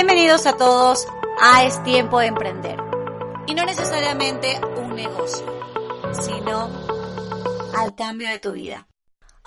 Bienvenidos a todos a Es Tiempo de Emprender. Y no necesariamente un negocio, sino al cambio de tu vida.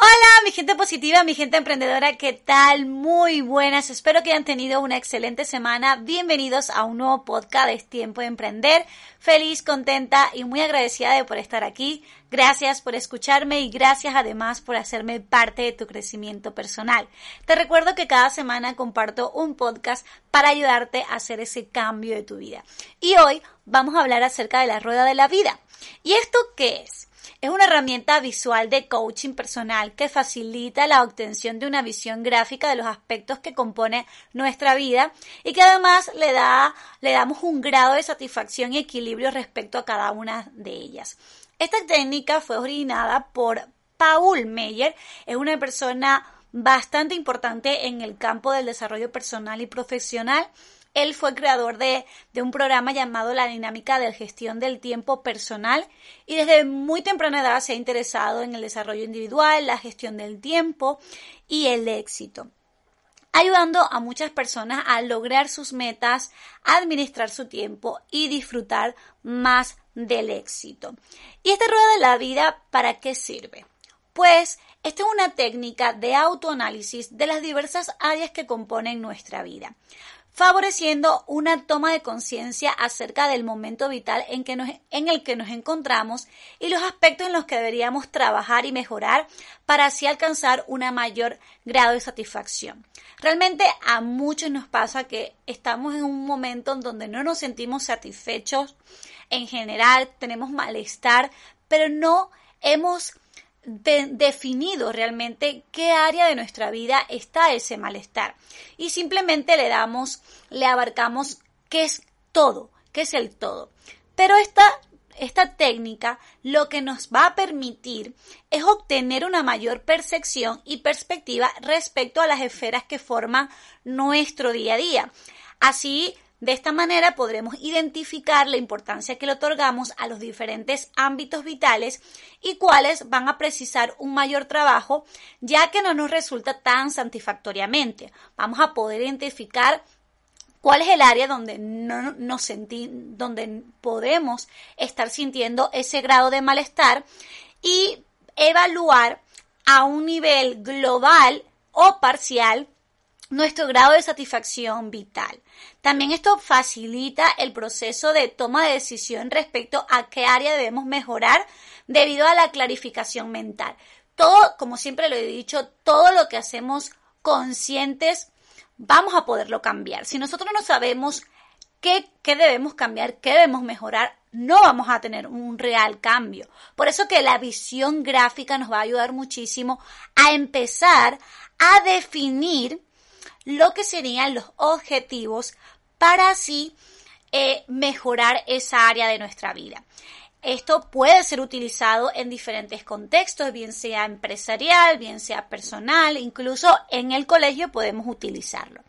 Hola, mi gente positiva, mi gente emprendedora, ¿qué tal? Muy buenas, espero que hayan tenido una excelente semana. Bienvenidos a un nuevo podcast de Tiempo de Emprender. Feliz, contenta y muy agradecida de por estar aquí. Gracias por escucharme y gracias además por hacerme parte de tu crecimiento personal. Te recuerdo que cada semana comparto un podcast para ayudarte a hacer ese cambio de tu vida. Y hoy vamos a hablar acerca de la rueda de la vida. ¿Y esto qué es? Es una herramienta visual de coaching personal que facilita la obtención de una visión gráfica de los aspectos que compone nuestra vida y que además le da, le damos un grado de satisfacción y equilibrio respecto a cada una de ellas. Esta técnica fue originada por Paul Meyer, es una persona bastante importante en el campo del desarrollo personal y profesional él fue creador de, un programa llamado La dinámica de gestión del tiempo personal y desde muy temprana edad se ha interesado en el desarrollo individual, la gestión del tiempo y el éxito ayudando a muchas personas a lograr sus metas, administrar su tiempo y disfrutar más del éxito. ¿Y esta rueda de la vida para qué sirve? Pues esta es una técnica de autoanálisis de las diversas áreas que componen nuestra vida favoreciendo una toma de conciencia acerca del momento vital en, que en el que nos encontramos y los aspectos en los que deberíamos trabajar y mejorar para así alcanzar un mayor grado de satisfacción. Realmente a muchos nos pasa que estamos en un momento en donde no nos sentimos satisfechos en general, tenemos malestar, pero no hemos definido realmente qué área de nuestra vida está ese malestar. Y simplemente le damos, le abarcamos qué es todo, qué es el todo. Pero esta, esta técnica lo que nos va a permitir es obtener una mayor percepción y perspectiva respecto a las esferas que forman nuestro día a día. Así de esta manera podremos identificar la importancia que le otorgamos a los diferentes ámbitos vitales y cuáles van a precisar un mayor trabajo ya que no nos resulta tan satisfactoriamente. Vamos a poder identificar cuál es el área donde no donde podemos estar sintiendo ese grado de malestar y evaluar a un nivel global o parcial nuestro grado de satisfacción vital. También esto facilita el proceso de toma de decisión respecto a qué área debemos mejorar debido a la clarificación mental. Todo, como siempre lo he dicho, todo lo que hacemos conscientes vamos a poderlo cambiar. Si nosotros no sabemos qué, debemos cambiar, qué debemos mejorar, no vamos a tener un real cambio. Por eso que la visión gráfica nos va a ayudar muchísimo a empezar a definir lo que serían los objetivos para así eh, mejorar esa área de nuestra vida. Esto puede ser utilizado en diferentes contextos, bien sea empresarial, bien sea personal, incluso en el colegio podemos utilizarlo.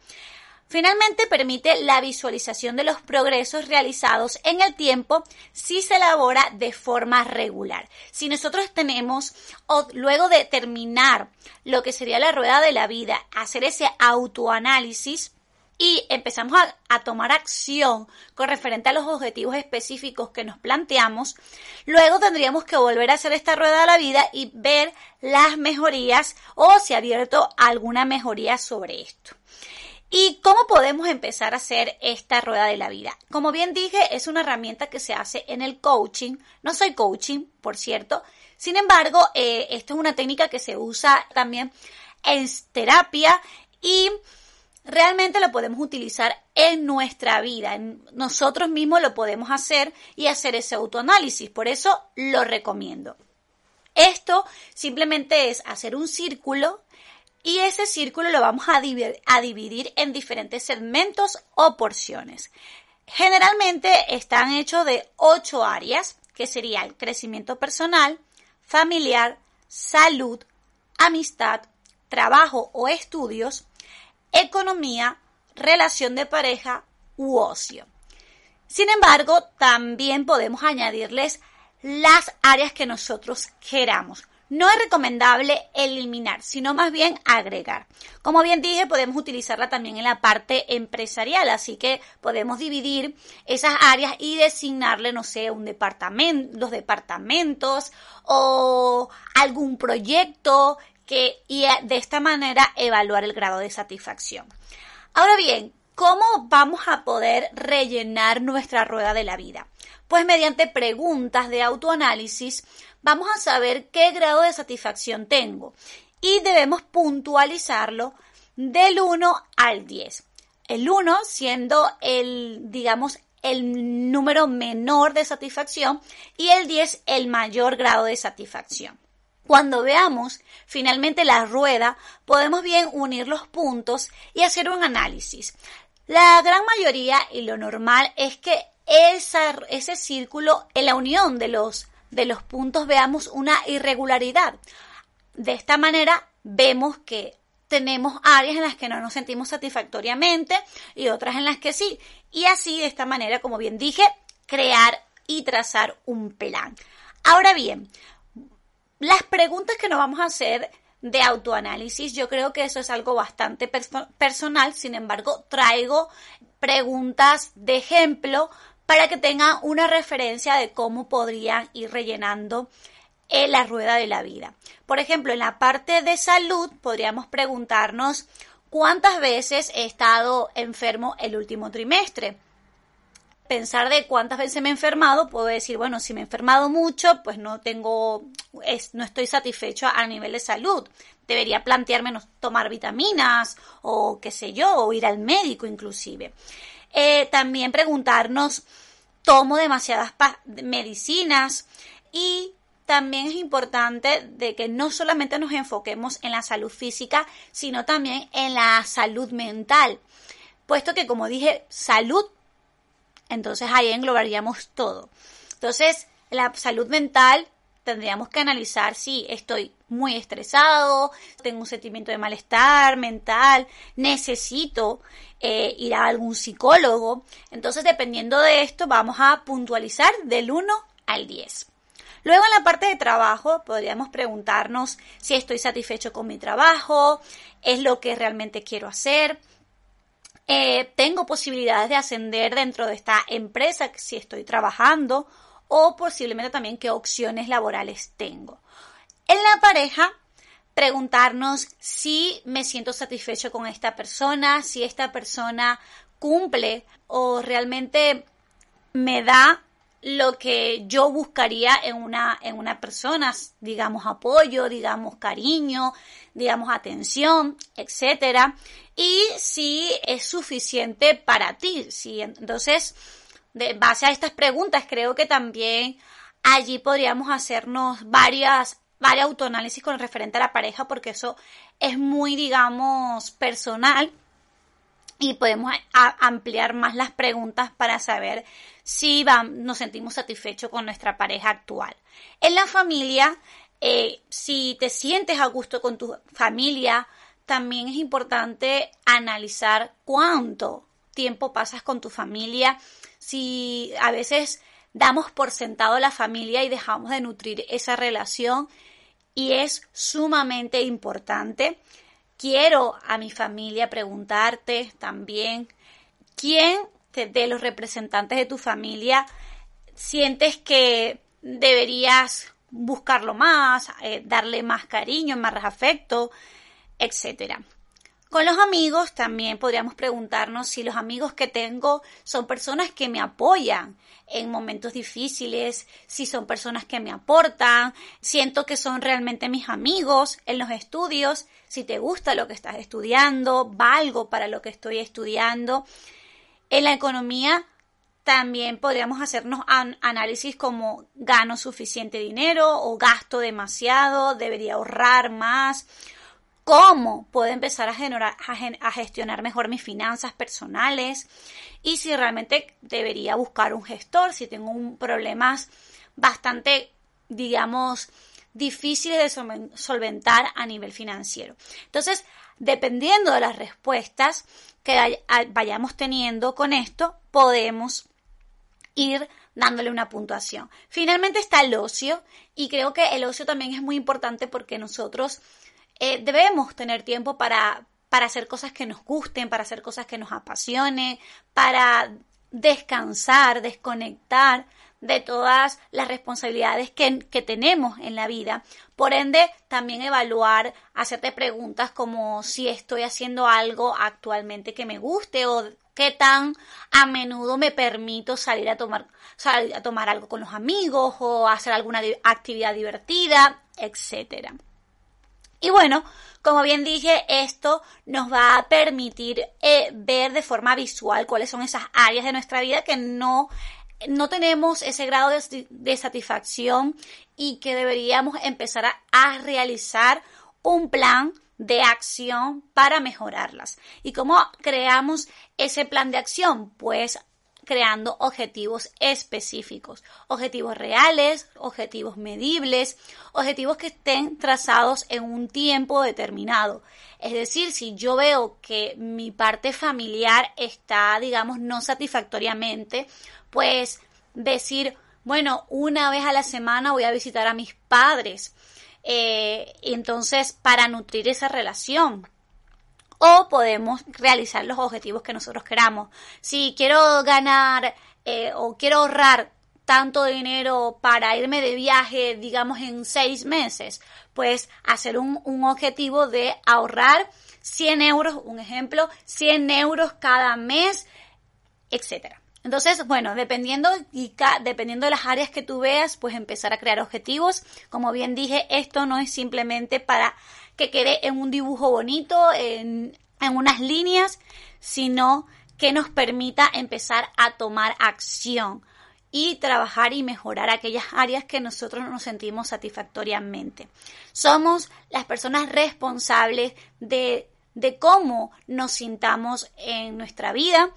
Finalmente permite la visualización de los progresos realizados en el tiempo si se elabora de forma regular. Si nosotros tenemos, o luego de terminar lo que sería la rueda de la vida, hacer ese autoanálisis, y empezamos a, a, tomar acción con referente a los objetivos específicos que nos planteamos, luego tendríamos que volver a hacer esta rueda de la vida y ver las mejorías o si ha abierto alguna mejoría sobre esto. ¿Y cómo podemos empezar a hacer esta rueda de la vida? Como bien dije, es una herramienta que se hace en el coaching. No soy coaching, por cierto. Sin embargo, eh, esto es una técnica que se usa también en terapia y realmente lo podemos utilizar en nuestra vida. nosotros mismos lo podemos hacer y hacer ese autoanálisis. Por eso lo recomiendo. Esto simplemente es hacer un círculo y ese círculo lo vamos a, dividir en diferentes segmentos o porciones. Generalmente están hechos de ocho áreas, que sería el crecimiento personal, familiar, salud, amistad, trabajo o estudios, economía, relación de pareja u ocio. Sin embargo, también podemos añadirles las áreas que nosotros queramos. No es recomendable eliminar, sino más bien agregar. Como bien dije, podemos utilizarla también en la parte empresarial, así que podemos dividir esas áreas y designarle, no sé, un departamento, los departamentos o algún proyecto que y de esta manera evaluar el grado de satisfacción. Ahora bien, ¿cómo vamos a poder rellenar nuestra rueda de la vida? Pues mediante preguntas de autoanálisis vamos a saber qué grado de satisfacción tengo y debemos puntualizarlo del 1 al 10. El 1 siendo el, digamos, el número menor de satisfacción y el 10 el mayor grado de satisfacción. Cuando veamos finalmente la rueda, podemos bien unir los puntos y hacer un análisis. La gran mayoría y lo normal es que ese círculo, en la unión de los de los puntos veamos una irregularidad. De esta manera vemos que tenemos áreas en las que no nos sentimos satisfactoriamente y otras en las que sí. Y así, de esta manera, como bien dije, crear y trazar un plan. Ahora bien, las preguntas que nos vamos a hacer de autoanálisis, yo creo que eso es algo bastante personal, sin embargo, traigo preguntas de ejemplo para que tengan una referencia de cómo podrían ir rellenando en la rueda de la vida. Por ejemplo, en la parte de salud podríamos preguntarnos cuántas veces he estado enfermo el último trimestre. Pensar de cuántas veces me he enfermado, puedo decir, bueno, si me he enfermado mucho, pues no tengo, no estoy satisfecho a nivel de salud. Debería plantearme tomar vitaminas o qué sé yo, o ir al médico inclusive. Eh, también preguntarnos, ¿tomo demasiadas medicinas? Y también es importante de que no solamente nos enfoquemos en la salud física, sino también en la salud mental. Puesto que, como dije, salud, entonces ahí englobaríamos todo. Entonces, la salud mental tendríamos que analizar si estoy muy estresado, tengo un sentimiento de malestar mental, necesito eh, ir a algún psicólogo. Entonces, dependiendo de esto, vamos a puntualizar del 1 al 10. Luego en la parte de trabajo podríamos preguntarnos si estoy satisfecho con mi trabajo, es lo que realmente quiero hacer, eh, tengo posibilidades de ascender dentro de esta empresa si estoy trabajando o posiblemente también qué opciones laborales tengo. En la pareja, preguntarnos si me siento satisfecho con esta persona, si esta persona cumple o realmente me da lo que yo buscaría en una, en persona, digamos apoyo, digamos cariño, digamos atención, etcétera, y si es suficiente para ti, si entonces de base a estas preguntas, creo que también allí podríamos hacernos varias, varias autoanálisis con referente a la pareja, porque eso es muy, digamos, personal y podemos ampliar más las preguntas para saber si nos sentimos satisfechos con nuestra pareja actual. En la familia, eh, si te sientes a gusto con tu familia, también es importante analizar cuánto tiempo pasas con tu familia, si a veces damos por sentado la familia y dejamos de nutrir esa relación y es sumamente importante. Quiero a mi familia preguntarte también, ¿quién de los representantes de tu familia sientes que deberías buscarlo más, eh, darle más cariño, más afecto, etcétera? Con los amigos también podríamos preguntarnos si los amigos que tengo son personas que me apoyan en momentos difíciles, si son personas que me aportan, siento que son realmente mis amigos en los estudios, si te gusta lo que estás estudiando, valgo para lo que estoy estudiando. En la economía también podríamos hacernos análisis como gano suficiente dinero o gasto demasiado, debería ahorrar más cómo puedo empezar a, generar, a, gestionar mejor mis finanzas personales y si realmente debería buscar un gestor, si tengo un problemas bastante, digamos, difíciles de solventar a nivel financiero. Entonces, dependiendo de las respuestas que vayamos teniendo con esto, podemos ir dándole una puntuación. Finalmente está el ocio y creo que el ocio también es muy importante porque nosotros eh, debemos tener tiempo para, para hacer cosas que nos gusten, para hacer cosas que nos apasionen, para descansar, desconectar de todas las responsabilidades que, que, tenemos en la vida. Por ende, también evaluar, hacerte preguntas como si estoy haciendo algo actualmente que me guste o qué tan a menudo me permito salir a tomar, salir a tomar algo con los amigos o hacer alguna actividad divertida, etcétera. Y bueno, como bien dije, esto nos va a permitir eh, ver de forma visual cuáles son esas áreas de nuestra vida que no no tenemos ese grado de, satisfacción y que deberíamos empezar a, realizar un plan de acción para mejorarlas. ¿Y cómo creamos ese plan de acción? Pues creando objetivos específicos, objetivos reales, objetivos medibles, objetivos que estén trazados en un tiempo determinado. Es decir, si yo veo que mi parte familiar está, digamos, no satisfactoriamente, pues decir, bueno, una vez a la semana voy a visitar a mis padres. Eh, entonces, para nutrir esa relación. O podemos realizar los objetivos que nosotros queramos. Si quiero ganar eh, o quiero ahorrar tanto dinero para irme de viaje, digamos, en seis meses, pues hacer un, un objetivo de ahorrar 100 euros, un ejemplo, 100 euros cada mes, etcétera. Entonces, bueno, dependiendo y dependiendo de las áreas que tú veas, pues empezar a crear objetivos. Como bien dije, esto no es simplemente para que quede en un dibujo bonito, en, en unas líneas, sino que nos permita empezar a tomar acción y trabajar y mejorar aquellas áreas que nosotros nos sentimos satisfactoriamente. Somos las personas responsables de, de cómo nos sintamos en nuestra vida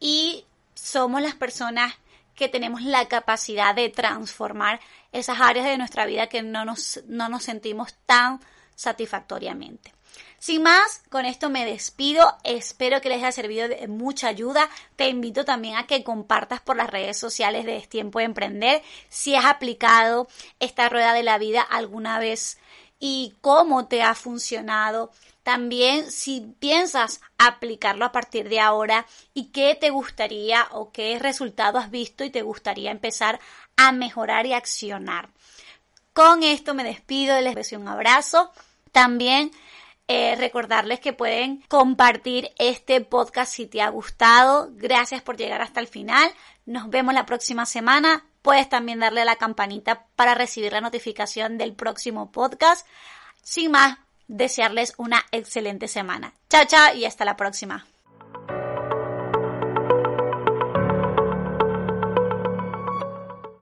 y somos las personas que tenemos la capacidad de transformar esas áreas de nuestra vida que no nos, no nos sentimos tan satisfactoriamente. Sin más, con esto me despido. Espero que les haya servido de mucha ayuda. Te invito también a que compartas por las redes sociales de Tiempo de Emprender si has aplicado esta rueda de la vida alguna vez y cómo te ha funcionado. También si piensas aplicarlo a partir de ahora y qué te gustaría o qué resultado has visto y te gustaría empezar a mejorar y accionar. Con esto me despido, les deseo un abrazo. También eh, recordarles que pueden compartir este podcast si te ha gustado. Gracias por llegar hasta el final. Nos vemos la próxima semana. Puedes también darle a la campanita para recibir la notificación del próximo podcast. Sin más, desearles una excelente semana. Chao, chao y hasta la próxima.